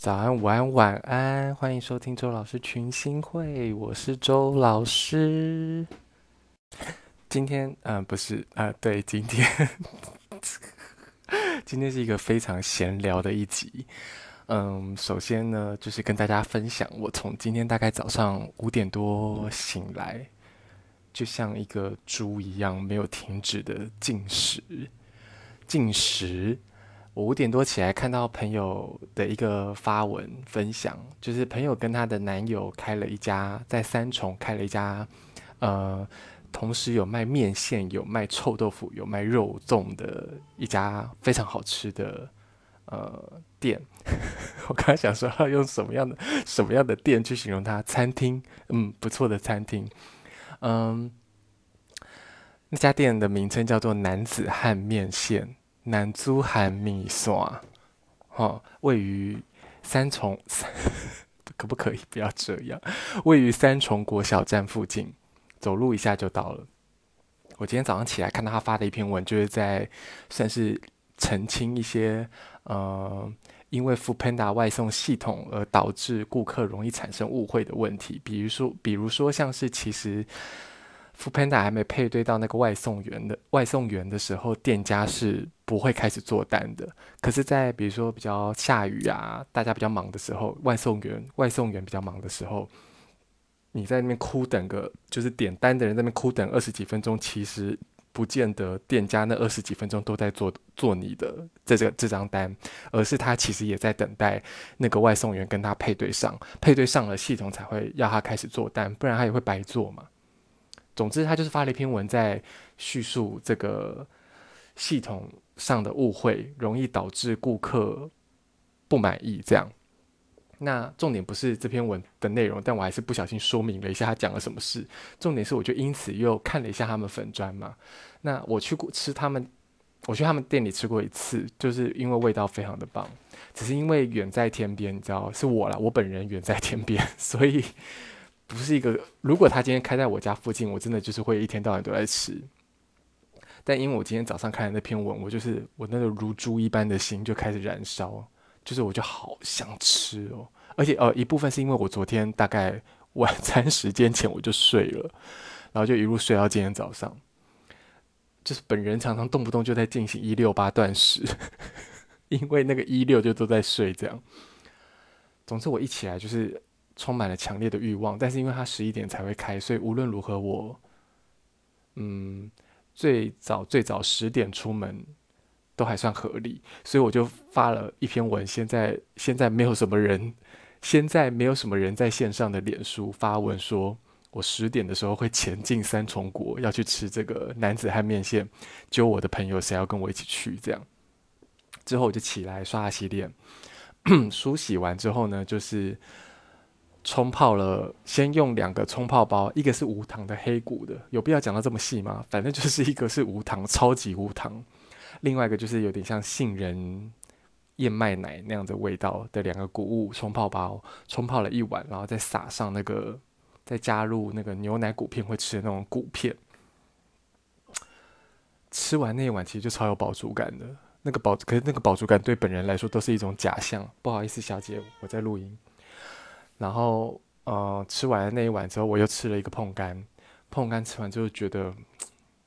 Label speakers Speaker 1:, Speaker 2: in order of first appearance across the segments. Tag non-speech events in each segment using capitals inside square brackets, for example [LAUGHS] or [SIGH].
Speaker 1: 早安、午安、晚安，欢迎收听周老师群星会，我是周老师。今天，嗯、不是啊、对，今天，[LAUGHS] 今天是一个非常闲聊的一集。嗯，首先呢，就是跟大家分享，我从今天大概早上五点多醒来，就像一个猪一样，没有停止的进食，进食。我五点多起来，看到朋友的一个发文分享，就是朋友跟她的男友开了一家在三重开了一家，呃，同时有卖面线、有卖臭豆腐、有卖肉粽的一家非常好吃的呃店。[LAUGHS] 我刚才想说要用什么样的什么样的店去形容它？餐厅，嗯，不错的餐厅。嗯，那家店的名称叫做男子汉面线。南珠韩米线，哈，位于三重，[LAUGHS] 可不可以不要这样？位于三重国小站附近，走路一下就到了。我今天早上起来看到他发的一篇文，就是在算是澄清一些，呃，因为 f o o Panda 外送系统而导致顾客容易产生误会的问题，比如说，比如说像是其实。付平台还没配对到那个外送员的外送员的时候，店家是不会开始做单的。可是，在比如说比较下雨啊，大家比较忙的时候，外送员外送员比较忙的时候，你在那边哭等个，就是点单的人在那边哭等二十几分钟，其实不见得店家那二十几分钟都在做做你的这这这张单，而是他其实也在等待那个外送员跟他配对上，配对上了，系统才会要他开始做单，不然他也会白做嘛。总之，他就是发了一篇文，在叙述这个系统上的误会，容易导致顾客不满意。这样，那重点不是这篇文的内容，但我还是不小心说明了一下他讲了什么事。重点是，我就因此又看了一下他们粉专嘛。那我去过吃他们，我去他们店里吃过一次，就是因为味道非常的棒，只是因为远在天边，你知道，是我啦，我本人远在天边，[LAUGHS] 所以。不是一个，如果他今天开在我家附近，我真的就是会一天到晚都在吃。但因为我今天早上看的那篇文，我就是我那个如猪一般的心就开始燃烧，就是我就好想吃哦。而且呃，一部分是因为我昨天大概晚餐时间前我就睡了，然后就一路睡到今天早上。就是本人常常动不动就在进行一六八断食，[LAUGHS] 因为那个一六就都在睡这样。总之我一起来就是。充满了强烈的欲望，但是因为他十一点才会开，所以无论如何我，嗯，最早最早十点出门都还算合理，所以我就发了一篇文。现在现在没有什么人，现在没有什么人在线上的脸书发文说，我十点的时候会前进三重国要去吃这个男子汉面线，揪我的朋友谁要跟我一起去？这样之后我就起来刷牙洗脸，[CLEARS THROAT] 梳洗完之后呢，就是。冲泡了，先用两个冲泡包，一个是无糖的黑谷的，有必要讲到这么细吗？[LAUGHS] 反正就是一个是无糖，超级无糖，另外一个就是有点像杏仁燕麦奶那样的味道的两个谷物冲泡包，冲泡了一碗，然后再撒上那个，再加入那个牛奶谷片会吃的那种谷片，吃完那一碗其实就超有饱足感的，那个饱，可是那个饱足感对本人来说都是一种假象，不好意思，小姐，我在录音。然后，呃，吃完那一碗之后，我又吃了一个碰干，碰干吃完之后，觉得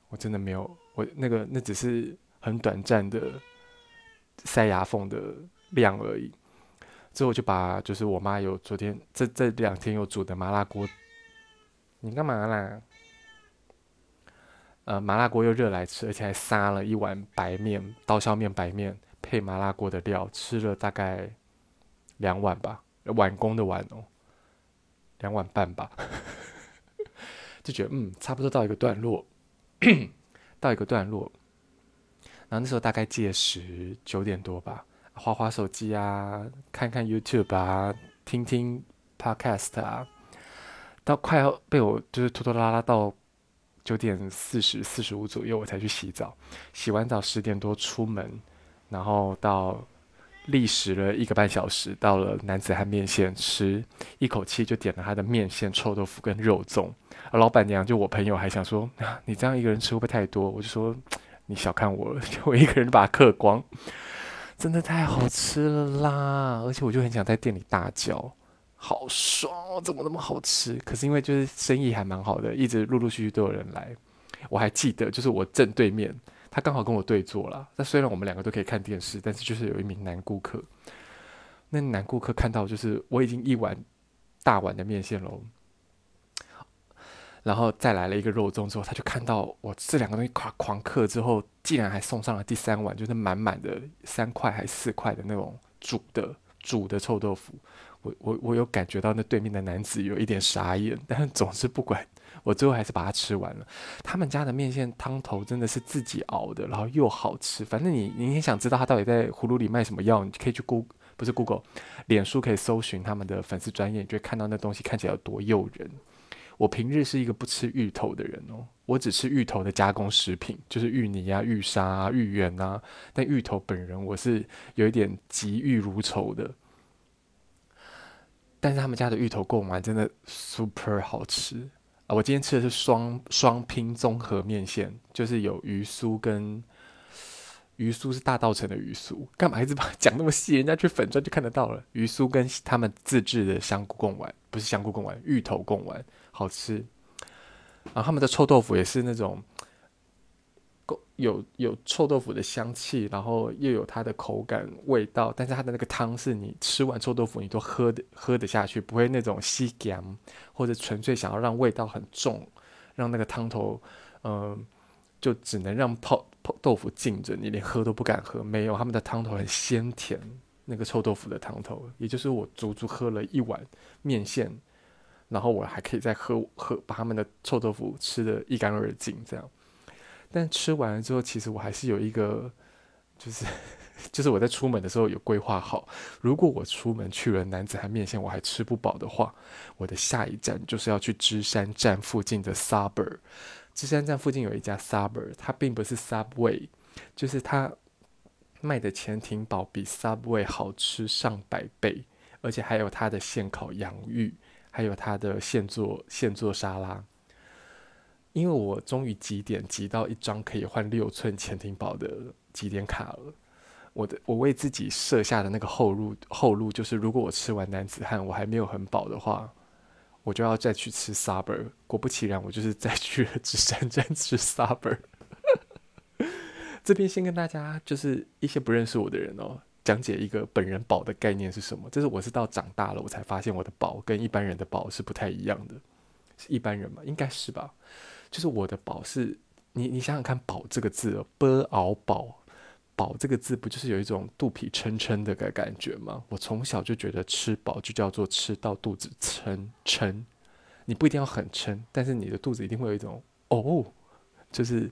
Speaker 1: 我真的没有，我那个那只是很短暂的塞牙缝的量而已。之后就把就是我妈有昨天这这两天有煮的麻辣锅，你干嘛啦？呃，麻辣锅又热来吃，而且还撒了一碗白面，刀削面白面配麻辣锅的料，吃了大概两碗吧。晚工的晚哦，两碗半吧，[LAUGHS] 就觉得嗯，差不多到一个段落，[COUGHS] 到一个段落。然后那时候大概届时九点多吧，花花手机啊，看看 YouTube 啊，听听 Podcast 啊，到快要被我就是拖拖拉拉到九点四十四十五左右，我才去洗澡。洗完澡十点多出门，然后到。历时了一个半小时，到了男子汉面线吃，一口气就点了他的面线、臭豆腐跟肉粽。而老板娘就我朋友还想说，啊，你这样一个人吃会不会太多？我就说你小看我了，[LAUGHS] 就我一个人把它嗑光。真的太好吃了啦！而且我就很想在店里大叫，好爽哦，怎么那么好吃？可是因为就是生意还蛮好的，一直陆陆续续都有人来。我还记得，就是我正对面，他刚好跟我对坐了。那虽然我们两个都可以看电视，但是就是有一名男顾客。那男顾客看到就是我已经一碗大碗的面线喽。然后再来了一个肉粽之后，他就看到我这两个东西狂狂嗑之后，竟然还送上了第三碗，就是满满的三块还四块的那种煮的煮的臭豆腐。我我我有感觉到那对面的男子有一点傻眼，但是总是不管，我最后还是把它吃完了。他们家的面线汤头真的是自己熬的，然后又好吃。反正你你也想知道他到底在葫芦里卖什么药，你可以去 Google，不是 Google，脸书可以搜寻他们的粉丝专页，你就会看到那东西看起来有多诱人。我平日是一个不吃芋头的人哦，我只吃芋头的加工食品，就是芋泥啊、芋沙啊、芋圆啊。但芋头本人我是有一点嫉芋如仇的。但是他们家的芋头贡丸真的 super 好吃！我今天吃的是双双拼综合面线，就是有鱼酥跟鱼酥是大道城的鱼酥，干嘛一直把讲那么细？人家去粉专就看得到了。鱼酥跟他们自制的香菇贡丸，不是香菇贡丸，芋头贡丸。好吃，然后他们的臭豆腐也是那种，有有臭豆腐的香气，然后又有它的口感味道，但是它的那个汤是你吃完臭豆腐你都喝的喝得下去，不会那种吸干，或者纯粹想要让味道很重，让那个汤头，嗯、就只能让泡泡豆腐浸着，你连喝都不敢喝。没有，他们的汤头很鲜甜，那个臭豆腐的汤头，也就是我足足喝了一碗面线。然后我还可以再喝喝，把他们的臭豆腐吃得一干二净，这样。但吃完了之后，其实我还是有一个，就是 [LAUGHS] 就是我在出门的时候有规划好，如果我出门去了男子汉面线我还吃不饱的话，我的下一站就是要去芝山站附近的 subur。芝山站附近有一家 subur，它并不是 Subway，就是它卖的潜艇堡比 Subway 好吃上百倍，而且还有它的现烤洋芋。还有它的现做现做沙拉，因为我终于集点集到一张可以换六寸潜艇堡的集点卡了。我的我为自己设下的那个后路后路就是，如果我吃完男子汉我还没有很饱的话，我就要再去吃 s u b e r。果不其然，我就是再去了芝山站吃 s u b e r。这边先跟大家就是一些不认识我的人哦。讲解一个本人饱的概念是什么？这是我是到长大了我才发现我的饱跟一般人的饱是不太一样的。是一般人嘛？应该是吧。就是我的饱是，你你想想看，饱这个字哦，b ao 饱，饱这个字不就是有一种肚皮撑撑的个感觉吗？我从小就觉得吃饱就叫做吃到肚子撑撑，你不一定要很撑，但是你的肚子一定会有一种哦，就是。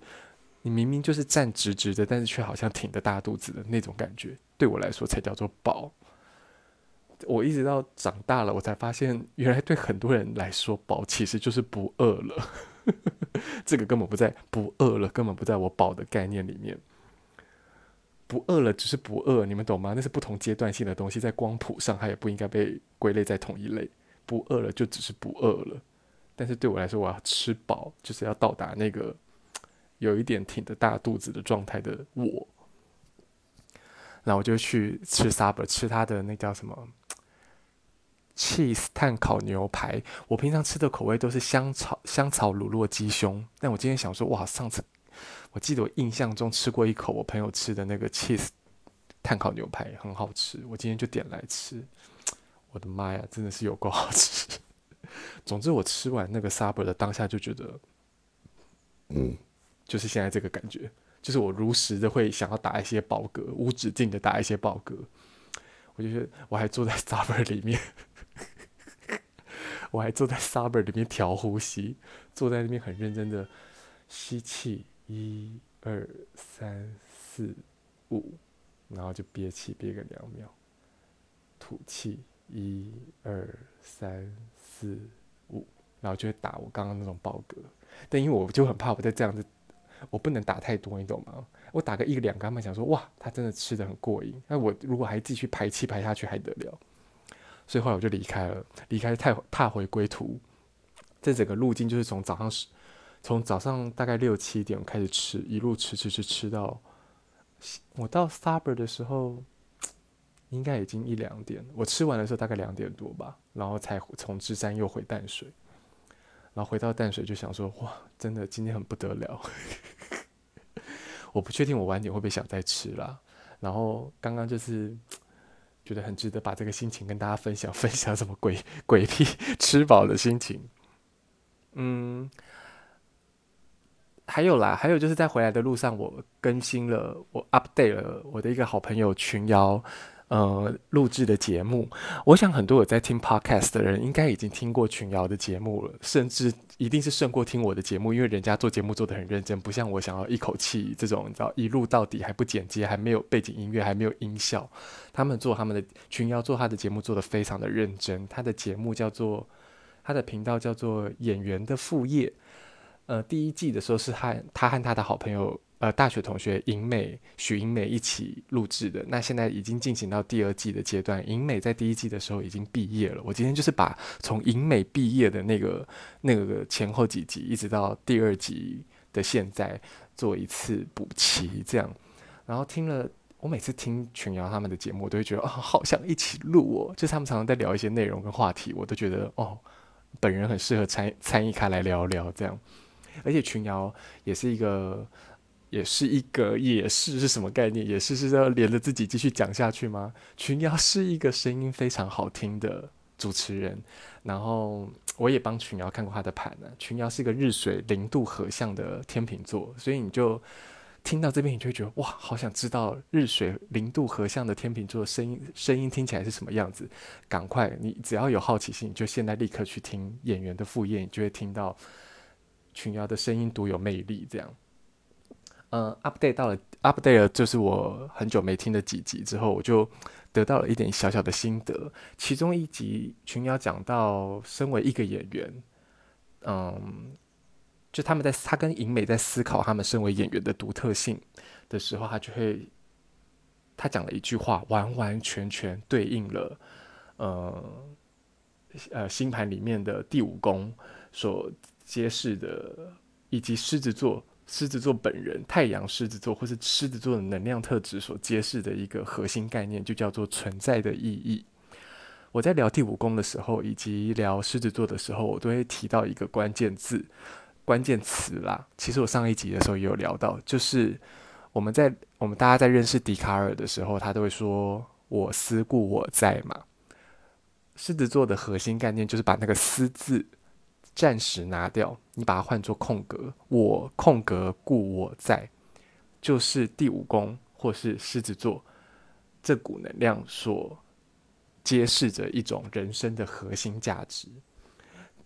Speaker 1: 你明明就是站直直的，但是却好像挺着大肚子的那种感觉，对我来说才叫做饱。我一直到长大了，我才发现，原来对很多人来说，饱其实就是不饿了。[LAUGHS] 这个根本不在不饿了，根本不在我饱的概念里面。不饿了只是不饿，你们懂吗？那是不同阶段性的东西，在光谱上它也不应该被归类在同一类。不饿了就只是不饿了，但是对我来说，我要吃饱，就是要到达那个。有一点挺着大肚子的状态的我，然后我就去吃 Suburb，吃他的那叫什么 cheese 炭烤牛排。我平常吃的口味都是香草香草乳酪鸡胸，但我今天想说，哇，上次我记得我印象中吃过一口我朋友吃的那个 cheese 炭烤牛排很好吃，我今天就点来吃。我的妈呀，真的是有够好吃！总之，我吃完那个 Subway 的当下就觉得，嗯。就是现在这个感觉，就是我如实的会想要打一些饱嗝，无止境的打一些饱嗝。我就是我还坐在 [LAUGHS] Subway 里面，我还坐在 [LAUGHS] Suburb 里面调呼吸，坐在那边很认真的吸气，一二三四五，然后就憋气憋个两秒，吐气，一二三四五，然后就会打我刚刚那种饱嗝。但因为我就很怕我在这样子。我不能打太多，你懂吗？我打个一两个，他们想说哇，他真的吃的很过瘾。那我如果还继续排气排下去还得了？所以后来我就离开了，离开踏踏回归途。这整个路径就是从早上，从早上大概六七点开始吃，一路吃吃吃吃到我到 Subur 的时候应该已经一两点。我吃完的时候大概两点多吧，然后才从芝山又回淡水，然后回到淡水就想说，哇，真的今天很不得了。[LAUGHS] 我不确定我晚点会不会想再吃啦。然后刚刚就是觉得很值得把这个心情跟大家分享，[LAUGHS] 分享什么鬼鬼屁吃饱的心情。嗯。还有啦，还有就是在回来的路上，我更新了，我 update 了我的一个好朋友群瑶，呃，录制的节目。我想很多有在听 podcast 的人，应该已经听过群瑶的节目了，甚至一定是胜过听我的节目，因为人家做节目做得很认真，不像我想要一口气这种，你知道，一录到底还不剪接，还没有背景音乐，还没有音效。他们做他们的群瑶做他的节目做得非常的认真，他的节目叫做他的频道叫做演员的副业。呃，第一季的时候是和他和他的好朋友，呃，大学同学银美许银美一起录制的。那现在已经进行到第二季的阶段，银美在第一季的时候已经毕业了。我今天就是把从银美毕业的那个那个前后几集，一直到第二集的现在做一次补齐，这样。然后听了，我每次听群瑶他们的节目，我都会觉得哦，好想一起录哦。就是他们常常在聊一些内容跟话题，我都觉得哦，本人很适合参参与开来聊聊这样。而且群瑶也是一个，也是一个，也是是什么概念？也是是要连着自己继续讲下去吗？群瑶是一个声音非常好听的主持人，然后我也帮群瑶看过他的盘呢。群瑶是一个日水零度合相的天秤座，所以你就听到这边，你就会觉得哇，好想知道日水零度合相的天秤座声音声音听起来是什么样子。赶快，你只要有好奇心，你就现在立刻去听演员的副业，你就会听到。群瑶的声音独有魅力，这样，嗯，update 到了，update，就是我很久没听的几集之后，我就得到了一点小小的心得。其中一集群瑶讲到，身为一个演员，嗯，就他们在他跟银美在思考他们身为演员的独特性的时候，他就会，他讲了一句话，完完全全对应了，呃，呃，星盘里面的第五宫所。揭示的，以及狮子座、狮子座本人、太阳狮子座或是狮子座的能量特质所揭示的一个核心概念，就叫做存在的意义。我在聊第五宫的时候，以及聊狮子座的时候，我都会提到一个关键字、关键词啦。其实我上一集的时候也有聊到，就是我们在我们大家在认识笛卡尔的时候，他都会说“我思故我在”嘛。狮子座的核心概念就是把那个“思”字。暂时拿掉，你把它换作空格，我空格故我在，就是第五宫或是狮子座这股能量所揭示着一种人生的核心价值。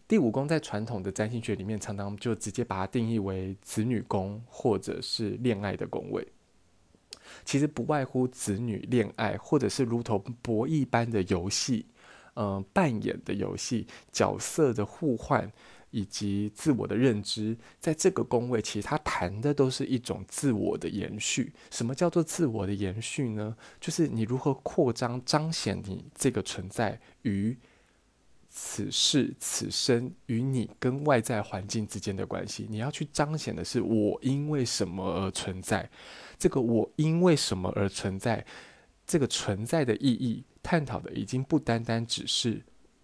Speaker 1: 第五宫在传统的占星学里面，常常就直接把它定义为子女宫或者是恋爱的宫位。其实不外乎子女、恋爱，或者是如同博弈般的游戏。嗯、呃，扮演的游戏、角色的互换以及自我的认知，在这个宫位，其实它谈的都是一种自我的延续。什么叫做自我的延续呢？就是你如何扩张、彰显你这个存在于此世此生与你跟外在环境之间的关系。你要去彰显的是我因为什么而存在，这个我因为什么而存在，这个存在的意义。探讨的已经不单单只是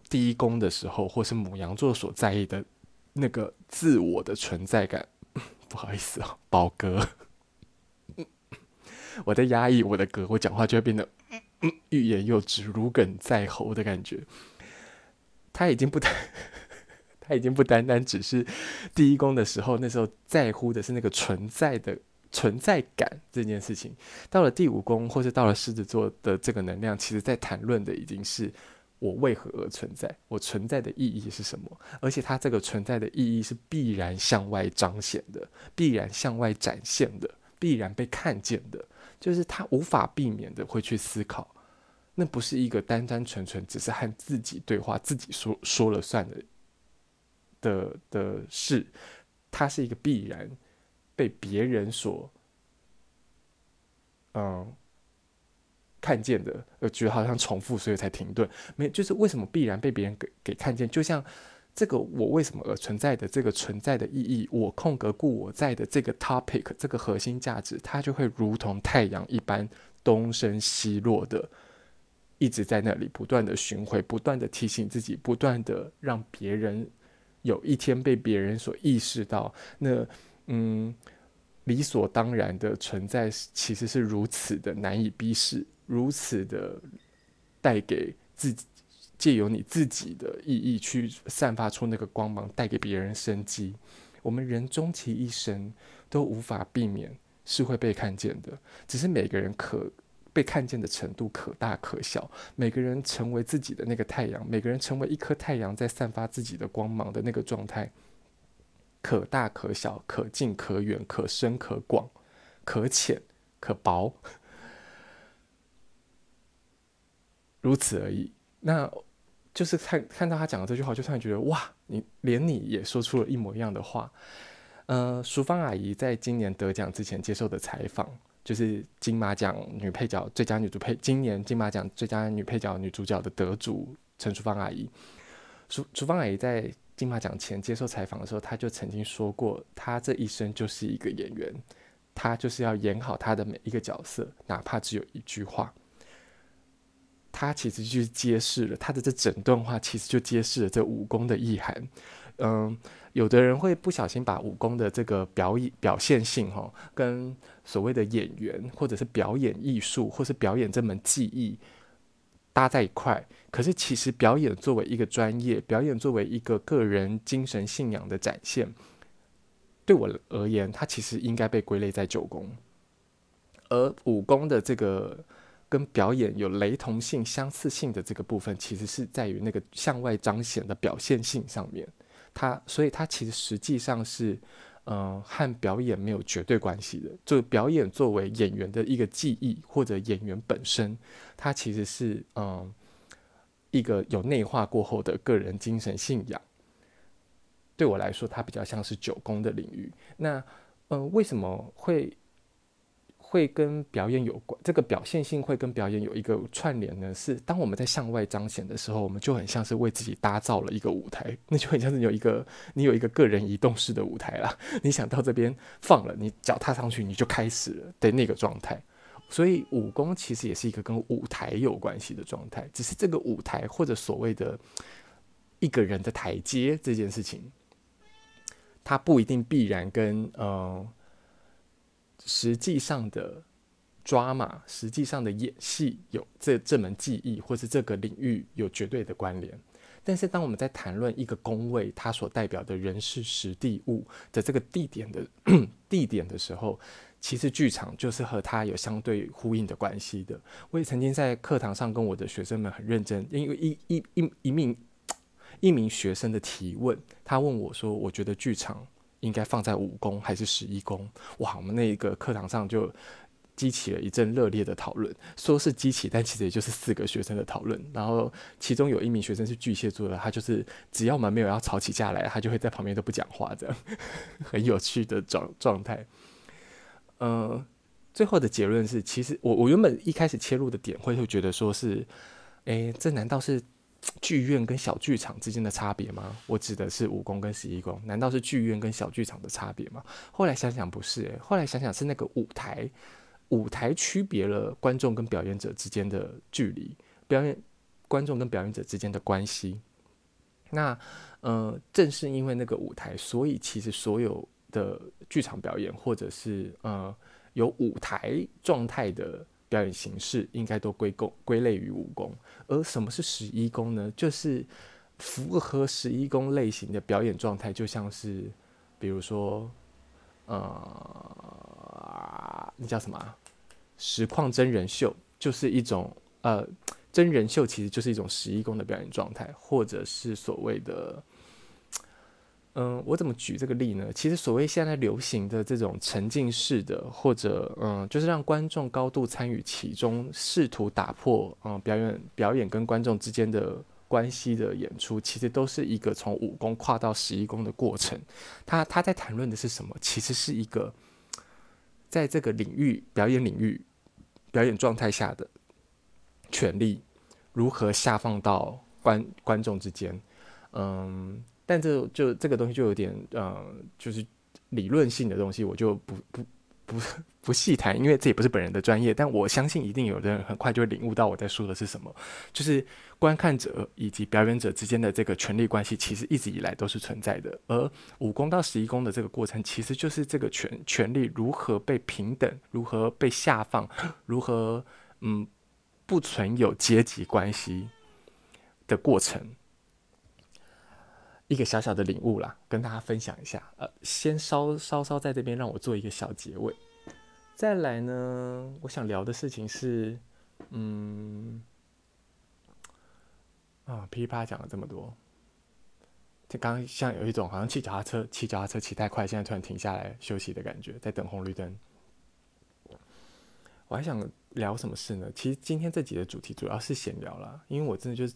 Speaker 1: 第一宫的时候，或是母羊座所在意的那个自我的存在感。[LAUGHS] 不好意思哦，宝哥，我在压抑我的歌，我讲话就会变得欲言又止、如鲠在喉的感觉。他已经不单，[LAUGHS] 他已经不单单只是第一宫的时候，那时候在乎的是那个存在的。存在感这件事情，到了第五宫，或是到了狮子座的这个能量，其实在谈论的已经是我为何而存在，我存在的意义是什么，而且它这个存在的意义是必然向外彰显的，必然向外展现的，必然被看见的，就是他无法避免的会去思考，那不是一个单单纯纯只是和自己对话、自己说说了算的的的事，它是一个必然。被别人所，嗯，看见的，呃觉得好像重复，所以才停顿。没，就是为什么必然被别人给给看见？就像这个我为什么而存在的这个存在的意义，我空格故我在的这个 topic，这个核心价值，它就会如同太阳一般东升西落的一直在那里不断的巡回，不断的提醒自己，不断的让别人有一天被别人所意识到，那嗯，理所当然的存在其实是如此的难以逼视，如此的带给自己，借由你自己的意义去散发出那个光芒，带给别人生机。我们人终其一生都无法避免是会被看见的，只是每个人可。被看见的程度可大可小，每个人成为自己的那个太阳，每个人成为一颗太阳，在散发自己的光芒的那个状态，可大可小，可近可远，可深可广，可浅可薄，如此而已。那就是看看到他讲的这句话，就突然觉得哇，你连你也说出了一模一样的话。呃，淑芳阿姨在今年得奖之前接受的采访。就是金马奖女配角最佳女主配，今年金马奖最佳女配角女主角的得主陈淑芳阿姨。淑淑芳阿姨在金马奖前接受采访的时候，他就曾经说过，他这一生就是一个演员，他就是要演好他的每一个角色，哪怕只有一句话。他其实就是揭示了他的这整段话，其实就揭示了这武功的意涵。嗯。有的人会不小心把武功的这个表演表现性，哈，跟所谓的演员或者是表演艺术，或是表演这门技艺搭在一块。可是，其实表演作为一个专业，表演作为一个个人精神信仰的展现，对我而言，它其实应该被归类在九宫。而武功的这个跟表演有雷同性、相似性的这个部分，其实是在于那个向外彰显的表现性上面。它，所以它其实实际上是，嗯，和表演没有绝对关系的。就表演作为演员的一个技艺，或者演员本身，它其实是，嗯、一个有内化过后的个人精神信仰。对我来说，它比较像是九宫的领域。那，嗯、为什么会？会跟表演有关，这个表现性会跟表演有一个串联呢？是当我们在向外彰显的时候，我们就很像是为自己搭造了一个舞台，那就很像是有一个你有一个个人移动式的舞台啦。[LAUGHS] 你想到这边放了，你脚踏上去，你就开始了的那个状态。所以武功其实也是一个跟舞台有关系的状态，只是这个舞台或者所谓的一个人的台阶这件事情，它不一定必然跟嗯。呃实际上的抓马，实际上的演戏，有这这门技艺或是这个领域有绝对的关联。但是，当我们在谈论一个宫位，它所代表的人事时地物的这个地点的 [CLEARS THROAT] 地点的时候，其实剧场就是和它有相对呼应的关系的。我也曾经在课堂上跟我的学生们很认真，因为一一一一名一名学生的提问，他问我说：“我觉得剧场。”应该放在五宫还是十一宫？哇，我们那个课堂上就激起了一阵热烈的讨论。说是激起，但其实也就是四个学生的讨论。然后其中有一名学生是巨蟹座的，他就是只要我们没有要吵起架来，他就会在旁边都不讲话，这 [LAUGHS] 样很有趣的状状态。呃，最后的结论是，其实我我原本一开始切入的点会会觉得说是，诶，这难道是？剧院跟小剧场之间的差别吗？我指的是五宫跟十一宫，难道是剧院跟小剧场的差别吗？后来想想不是，欸，后来想想是那个舞台，舞台区别了观众跟表演者之间的距离，表演观众跟表演者之间的关系。那呃，正是因为那个舞台，所以其实所有的剧场表演或者是呃有舞台状态的。表演形式应该都归功归类于武功，而什么是十一宫呢？就是符合十一宫类型的表演状态，就像是，比如说，呃，那叫什么？实况真人秀就是一种呃，真人秀其实就是一种十一宫的表演状态，或者是所谓的。嗯，我怎么举这个例呢？其实所谓现在流行的这种沉浸式的，或者嗯，就是让观众高度参与其中，试图打破嗯表演表演跟观众之间的关系的演出，其实都是一个从五宫跨到十一宫的过程。他他在谈论的是什么？其实是一个在这个领域表演领域表演状态下的权力如何下放到观观众之间，嗯。但这就这个东西就有点呃，就是理论性的东西，我就不不不 [LAUGHS] 不细谈，因为这也不是本人的专业。但我相信，一定有人很快就会领悟到我在说的是什么，就是观看者以及表演者之间的这个权力关系，其实一直以来都是存在的。而五宫到十一宫的这个过程，其实就是这个权权力如何被平等，如何被下放，如何嗯不存有阶级关系的过程。一个小小的领悟啦，跟大家分享一下。呃，先稍稍稍在这边让我做一个小结尾。再来呢，我想聊的事情是，嗯，啊，噼啪讲了这么多，就刚刚像有一种好像骑脚踏车，骑脚踏车骑太快，现在突然停下来休息的感觉，在等红绿灯。我还想聊什么事呢？其实今天这集的主题主要是闲聊啦，因为我真的就是。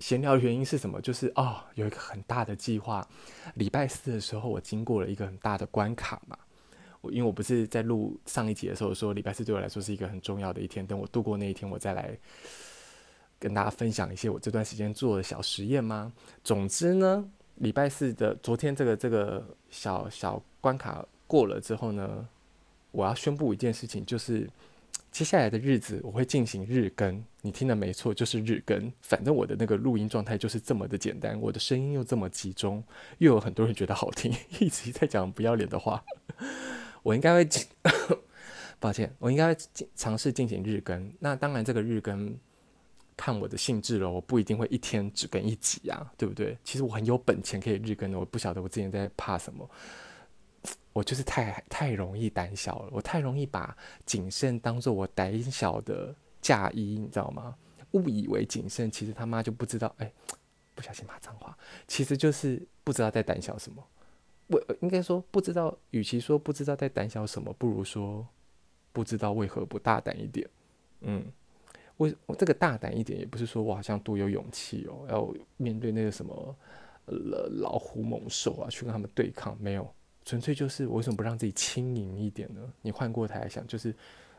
Speaker 1: 闲聊的原因是什么？就是哦，有一个很大的计划。礼拜四的时候，我经过了一个很大的关卡嘛。我因为我不是在录上一集的时候说，礼拜四对我来说是一个很重要的一天。等我度过那一天，我再来跟大家分享一些我这段时间做的小实验吗？总之呢，礼拜四的昨天这个这个小小关卡过了之后呢，我要宣布一件事情，就是。接下来的日子我会进行日更，你听的没错，就是日更。反正我的那个录音状态就是这么的简单，我的声音又这么集中，又有很多人觉得好听，一直在讲不要脸的话。[LAUGHS] 我应该会，抱歉，我应该会尝试进行日更。那当然，这个日更看我的兴致了，我不一定会一天只更一集啊，对不对？其实我很有本钱可以日更的，我不晓得我之前在怕什么。我就是太太容易胆小了，我太容易把谨慎当做我胆小的嫁衣，你知道吗？误以为谨慎，其实他妈就不知道，哎，不小心骂脏话，其实就是不知道在胆小什么。我应该说不知道，与其说不知道在胆小什么，不如说不知道为何不大胆一点。嗯，我我这个大胆一点，也不是说我好像多有勇气哦，要面对那个什么老虎猛兽啊，去跟他们对抗，没有。纯粹就是我为什么不让自己轻盈一点呢？你换过台来想，就是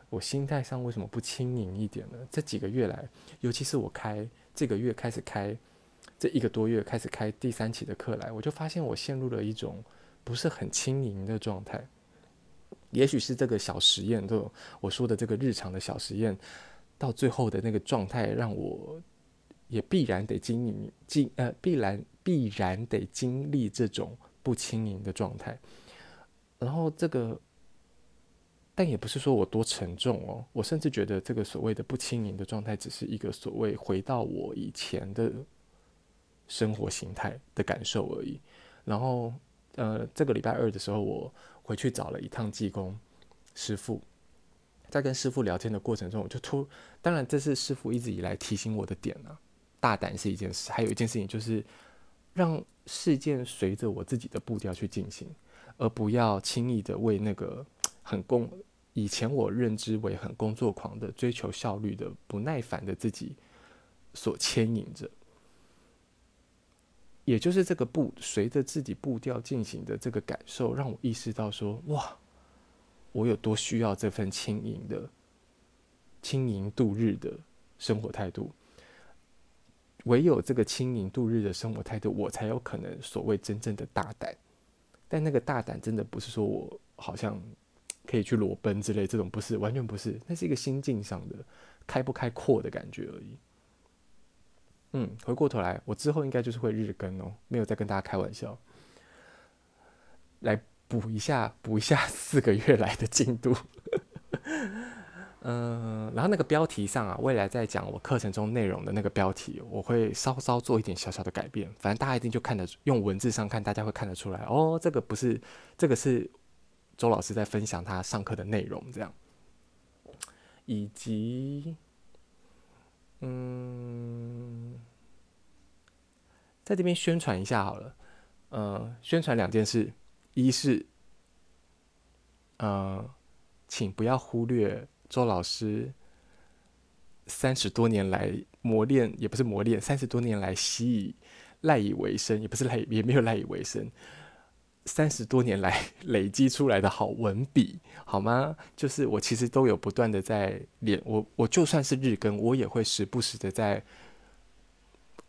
Speaker 1: 我心态上为什么不轻盈一点呢？这几个月来，尤其是我开这个月开始开这一个多月开始开第三期的课来，我就发现我陷入了一种不是很轻盈的状态。也许是这个小实验，就我说的这个日常的小实验，到最后的那个状态，让我也必然得经历经呃必然必然得经历这种不轻盈的状态。然后这个，但也不是说我多沉重哦。我甚至觉得这个所谓的不轻盈的状态，只是一个所谓回到我以前的生活形态的感受而已。然后，呃，这个礼拜二的时候，我回去找了一趟济公师傅，在跟师傅聊天的过程中，我就突，当然这是师傅一直以来提醒我的点啊。大胆是一件事，还有一件事情就是让事件随着我自己的步调去进行。而不要轻易的为那个很工，以前我认知为很工作狂的、追求效率的、不耐烦的自己所牵引着。也就是这个步随着自己步调进行的这个感受，让我意识到说：哇，我有多需要这份轻盈的、轻盈度日的生活态度。唯有这个轻盈度日的生活态度，我才有可能所谓真正的大胆。但那个大胆真的不是说我好像可以去裸奔之类，这种不是，完全不是，那是一个心境上的开不开阔的感觉而已。嗯，回过头来，我之后应该就是会日更哦，没有再跟大家开玩笑，来补一下，补一下四个月来的进度。嗯，然后那个标题上啊，未来在讲我课程中内容的那个标题，我会稍稍做一点小小的改变。反正大家一定就看得用文字上看，大家会看得出来哦，这个不是，这个是周老师在分享他上课的内容，这样，以及，嗯，在这边宣传一下好了，呃，宣传两件事，一是，呃，请不要忽略。周老师三十多年来磨练，也不是磨练，三十多年来习以赖以为生，也不是赖，[LAUGHS] 也没有赖以为生。三十多年来累积出来的好文笔，好吗？就是我其实都有不断的在练，我我就算是日更，我也会时不时的在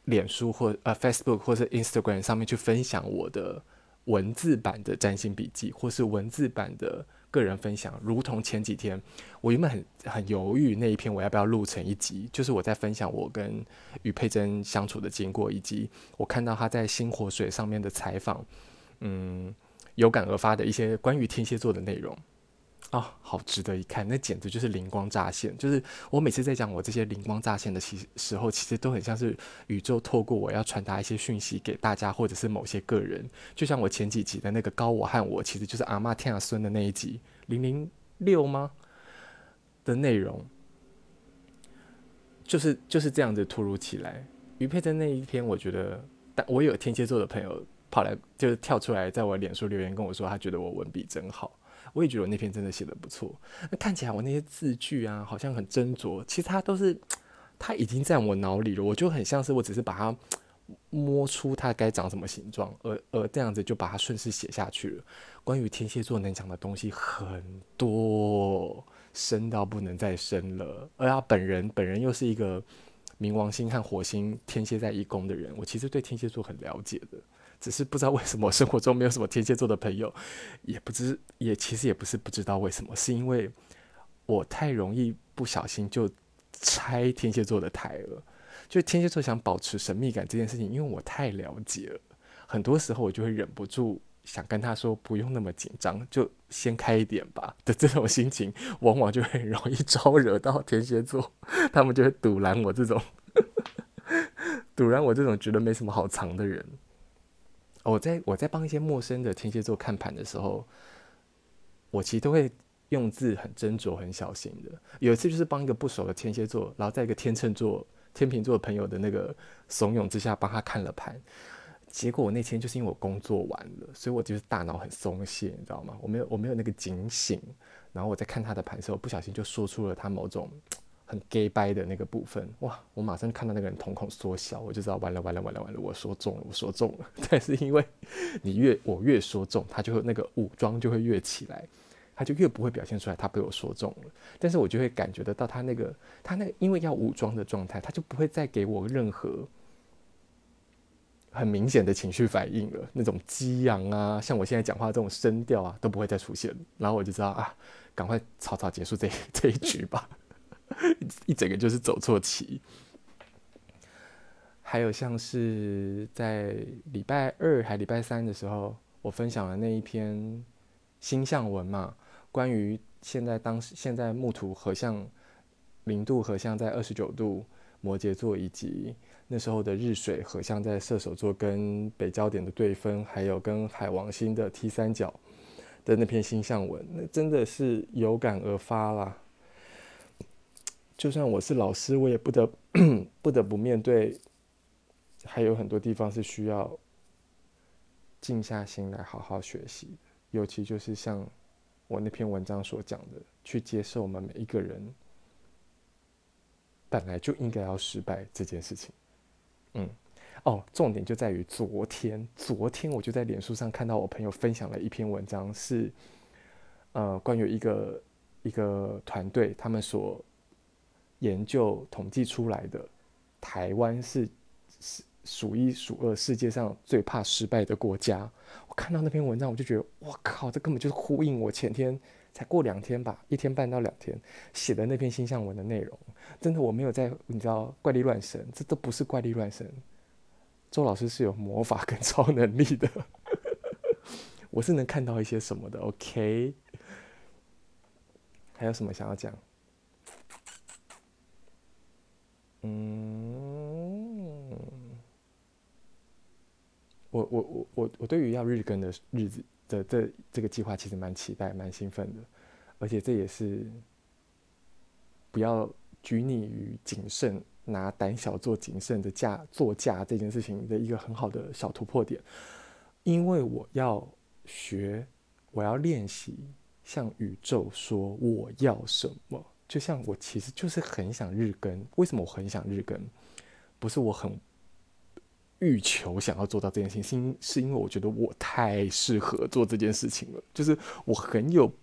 Speaker 1: 脸书或呃 Facebook 或者 Instagram 上面去分享我的文字版的占星笔记，或是文字版的。个人分享，如同前几天我原本很很犹豫那一篇我要不要录成一集，就是我在分享我跟于佩珍相处的经过，以及我看到她在星火水上面的采访，嗯，有感而发的一些关于天蝎座的内容。啊、哦，好值得一看，那简直就是灵光乍现。就是我每次在讲我这些灵光乍现的时时候，其实都很像是宇宙透过我要传达一些讯息给大家，或者是某些个人。就像我前几集的那个高我和我，其实就是阿妈天下孙的那一集零零六吗的内容，就是就是这样子突如其来。于佩珍那一篇，我觉得，但我有天蝎座的朋友跑来，就是跳出来在我脸书留言跟我说，他觉得我文笔真好。我也觉得我那篇真的写得不错，那看起来我那些字句啊，好像很斟酌，其实它都是，它已经在我脑里了，我就很像是我只是把它摸出它该长什么形状，而而这样子就把它顺势写下去了。关于天蝎座能讲的东西很多，深到不能再深了，而他本人本人又是一个冥王星和火星天蝎在一宫的人，我其实对天蝎座很了解的。只是不知道为什么生活中没有什么天蝎座的朋友，也不知也其实也不是不知道为什么，是因为我太容易不小心就拆天蝎座的台了。就天蝎座想保持神秘感这件事情，因为我太了解了，很多时候我就会忍不住想跟他说不用那么紧张，就先开一点吧的这种心情，往往就很容易招惹到天蝎座，[LAUGHS] 他们就会堵拦我这种 [LAUGHS] 堵拦我这种觉得没什么好藏的人。我在我在帮一些陌生的天蝎座看盘的时候，我其实都会用字很斟酌、很小心的。有一次就是帮一个不熟的天蝎座，然后在一个天秤座、天秤座朋友的那个怂恿之下，帮他看了盘。结果我那天就是因为我工作完了，所以我就是大脑很松懈，你知道吗？我没有我没有那个警醒，然后我在看他的盘的时候，不小心就说出了他某种。很 gay 掰的那个部分，哇！我马上看到那个人瞳孔缩小，我就知道完了完了完了完了，我说中了，我说中了。[LAUGHS] 但是因为你越我越说中，他就会那个武装就会越起来，他就越不会表现出来他被我说中了。但是我就会感觉得到他那个他那个因为要武装的状态，他就不会再给我任何很明显的情绪反应了。那种激昂啊，像我现在讲话这种声调啊，都不会再出现。然后我就知道啊，赶快草草结束这这一局吧。[LAUGHS] 一整个就是走错棋，还有像是在礼拜二还礼拜三的时候，我分享了那一篇星象文嘛，关于现在当时现在木土合相零度合相在二十九度摩羯座，以及那时候的日水合相在射手座跟北焦点的对分，还有跟海王星的 T 三角的那篇星象文，那真的是有感而发啦。就算我是老师，我也不得 [CLEARS THROAT] 不得不面对，还有很多地方是需要静下心来好好学习。尤其就是像我那篇文章所讲的，去接受我们每一个人本来就应该要失败这件事情。嗯，哦，重点就在于昨天，昨天我就在脸书上看到我朋友分享了一篇文章，是呃关于一个一个团队他们所。研究统计出来的，台湾是是数一数二世界上最怕失败的国家。我看到那篇文章，我就觉得，哇靠，这根本就是呼应我前天才过两天吧，一天半到两天写的那篇星象文的内容。真的，我没有在，你知道，怪力乱神，这都不是怪力乱神。周老师是有魔法跟超能力的，我是能看到一些什么的。OK，还有什么想要讲？嗯，我我我我我对于要日更的日子的这这个计划其实蛮期待、蛮兴奋的，而且这也是不要拘泥于谨慎，拿胆小做谨慎的架做架这件事情的一个很好的小突破点，因为我要学，我要练习向宇宙说我要什么。就像我其实就是很想日更，为什么我很想日更？不是我很欲求想要做到这件事情，是是因为我觉得我太适合做这件事情了。就是我很有，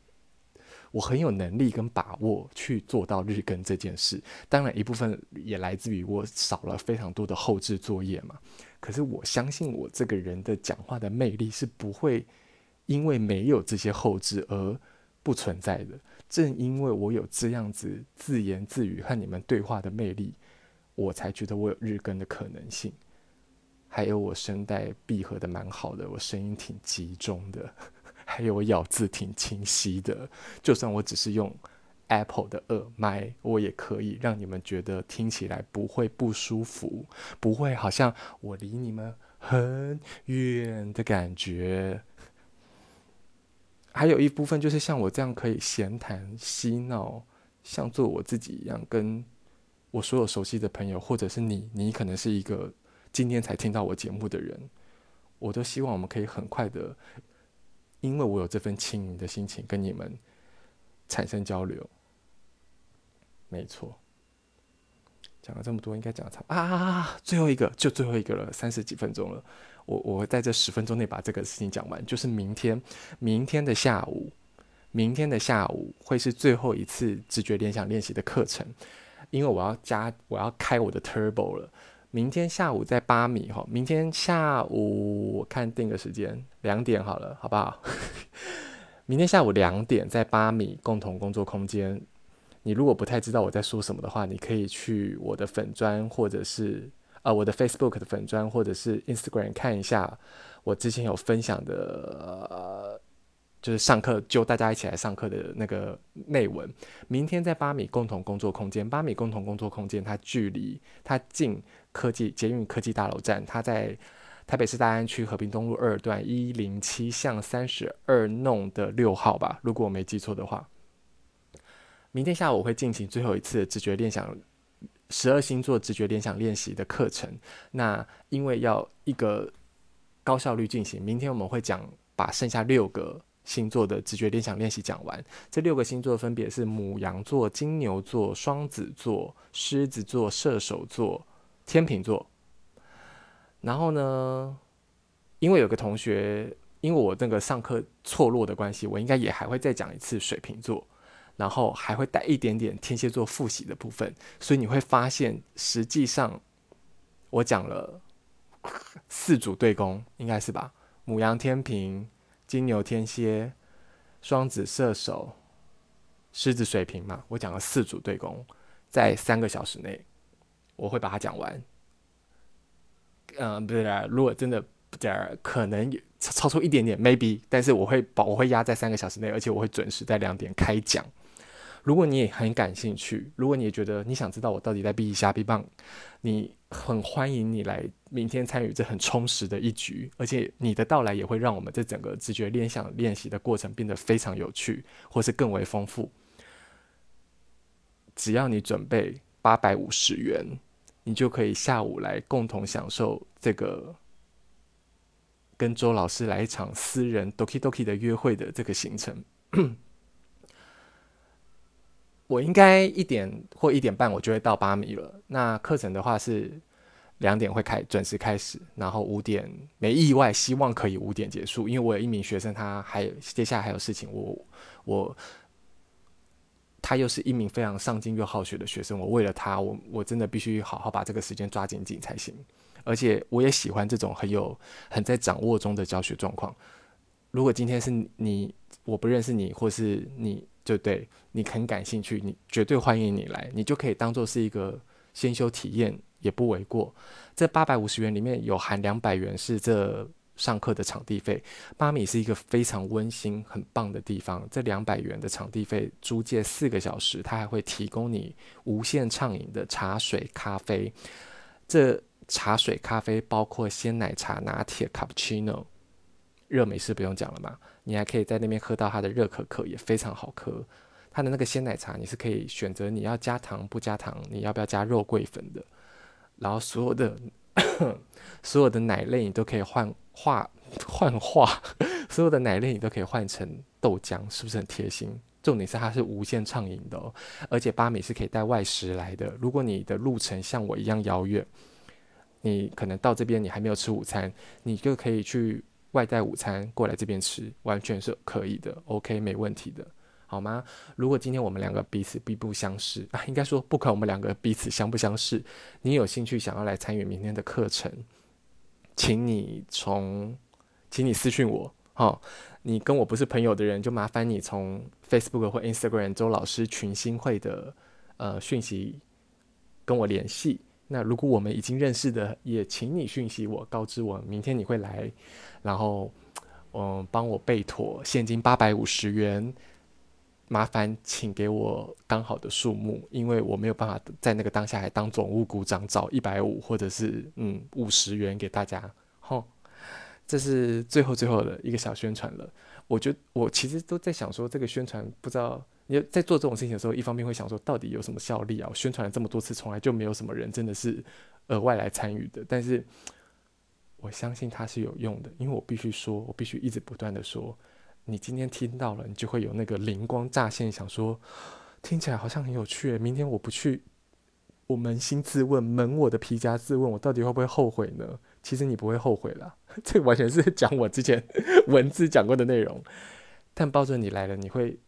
Speaker 1: 我很有能力跟把握去做到日更这件事。当然，一部分也来自于我少了非常多的后置作业嘛。可是我相信我这个人的讲话的魅力是不会因为没有这些后置而。不存在的。正因为我有这样子自言自语和你们对话的魅力，我才觉得我有日更的可能性。还有我声带闭合的蛮好的，我声音挺集中的，[LAUGHS] 还有我咬字挺清晰的。就算我只是用 Apple 的耳麦，我也可以让你们觉得听起来不会不舒服，不会好像我离你们很远的感觉。还有一部分就是像我这样可以闲谈嬉闹，像做我自己一样，跟我所有熟悉的朋友，或者是你，你可能是一个。今天才听到我节目的人，我都希望我们可以很快的，因为我有这份轻盈的心情跟你们产生交流。没错，讲了这么多，应该讲差啊，最后一个就最后一个了，三十几分钟了，我我会在这十分钟内把这个事情讲完，就是明天，明天的下午，明天的下午会是最后一次直觉联想练习的课程，因为我要加，我要开我的 Turbo 了。明天下午在八米哈，明天下午我看定个时间，两点好了，好不好？[LAUGHS] 明天下午两点在八米共同工作空间。你如果不太知道我在说什么的话，你可以去我的粉专或者是呃我的 Facebook 的粉专或者是 Instagram 看一下我之前有分享的。呃就是上课，就大家一起来上课的那个内文。明天在八米共同工作空间，八米共同工作空间，它距离它近科技捷运科技大楼站，它在台北市大安区和平东路二段一零七巷三十二弄的六号吧，如果我没记错的话。明天下午我会进行最后一次直觉联想十二星座直觉联想练习的课程。那因为要一个高效率进行，明天我们会讲把剩下六个。星座的直觉联想练习讲完，这六个星座分别是母羊座、金牛座、双子座、狮子座、射手座、天秤座。然后呢，因为有个同学，因为我那个上课错落的关系，我应该也还会再讲一次水瓶座，然后还会带一点点天蝎座复习的部分，所以你会发现，实际上我讲了四组对攻，应该是吧？母羊、天平。金牛、天蝎、双子、射手、狮子、水瓶嘛，我讲了四组对攻，在三个小时内，我会把它讲完。嗯、呃，不是，如果真的不点可能超出一点点，maybe，但是我会保，我会压在三个小时内，而且我会准时在两点开讲。如果你也很感兴趣，如果你也觉得你想知道我到底在逼一下逼棒，你很欢迎你来明天参与这很充实的一局，而且你的到来也会让我们这整个直觉联想练习的过程变得非常有趣，或是更为丰富。只要你准备八百五十元，你就可以下午来共同享受这个跟周老师来一场私人 Doki Doki 的约会的这个行程。我应该一点或一点半我就会到八米了。那课程的话是两点会开，准时开始，然后五点没意外，希望可以五点结束。因为我有一名学生，他还有接下来还有事情，我我他又是一名非常上进又好学的学生，我为了他，我我真的必须好好把这个时间抓紧紧才行。而且我也喜欢这种很有很在掌握中的教学状况。如果今天是你，我不认识你，或是你。就对你很感兴趣，你绝对欢迎你来，你就可以当做是一个先修体验，也不为过。这八百五十元里面有含两百元是这上课的场地费。妈咪是一个非常温馨、很棒的地方。这两百元的场地费租借四个小时，它还会提供你无限畅饮的茶水、咖啡。这茶水、咖啡包括鲜奶茶、拿铁、卡布奇诺。热美式不用讲了嘛，你还可以在那边喝到它的热可可，也非常好喝。它的那个鲜奶茶，你是可以选择你要加糖不加糖，你要不要加肉桂粉的。然后所有的 [COUGHS] 所有的奶类你都可以换化换化，[LAUGHS] 所有的奶类你都可以换成豆浆，是不是很贴心？重点是它是无限畅饮的哦，而且八米是可以带外食来的。如果你的路程像我一样遥远，你可能到这边你还没有吃午餐，你就可以去。外带午餐过来这边吃，完全是可以的，OK，没问题的，好吗？如果今天我们两个彼此并不相识啊，应该说不管我们两个彼此相不相识，你有兴趣想要来参与明天的课程，请你从，请你私讯我，好，你跟我不是朋友的人，就麻烦你从 Facebook 或 Instagram 周老师群星会的呃讯息跟我联系。那如果我们已经认识的，也请你讯息我，告知我明天你会来，然后嗯帮我备妥现金八百五十元。麻烦请给我刚好的数目，因为我没有办法在那个当下还当总务股长找一百五或者是嗯五十元给大家。吼，这是最后最后的一个小宣传了。我觉得我其实都在想说，这个宣传不知道你在做这种事情的时候，一方面会想说到底有什么效力啊？我宣传了这么多次，从来就没有什么人真的是额外来参与的。但是我相信它是有用的，因为我必须说，我必须一直不断的说。你今天听到了，你就会有那个灵光乍现，想说听起来好像很有趣。明天我不去，我扪心自问，扪我的皮夹自问，我到底会不会后悔呢？其实你不会后悔啦，[LAUGHS] 这完全是讲我之前 [LAUGHS] 文字讲过的内容。但抱着你来了，你会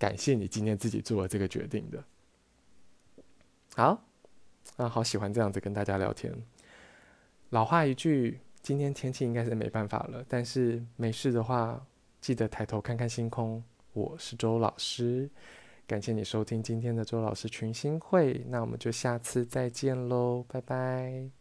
Speaker 1: 感谢你今天自己做了这个决定的。好，啊，好喜欢这样子跟大家聊天。老话一句，今天天气应该是没办法了，但是没事的话。记得抬头看看星空。我是周老师，感谢你收听今天的周老师群星会。那我们就下次再见喽，拜拜。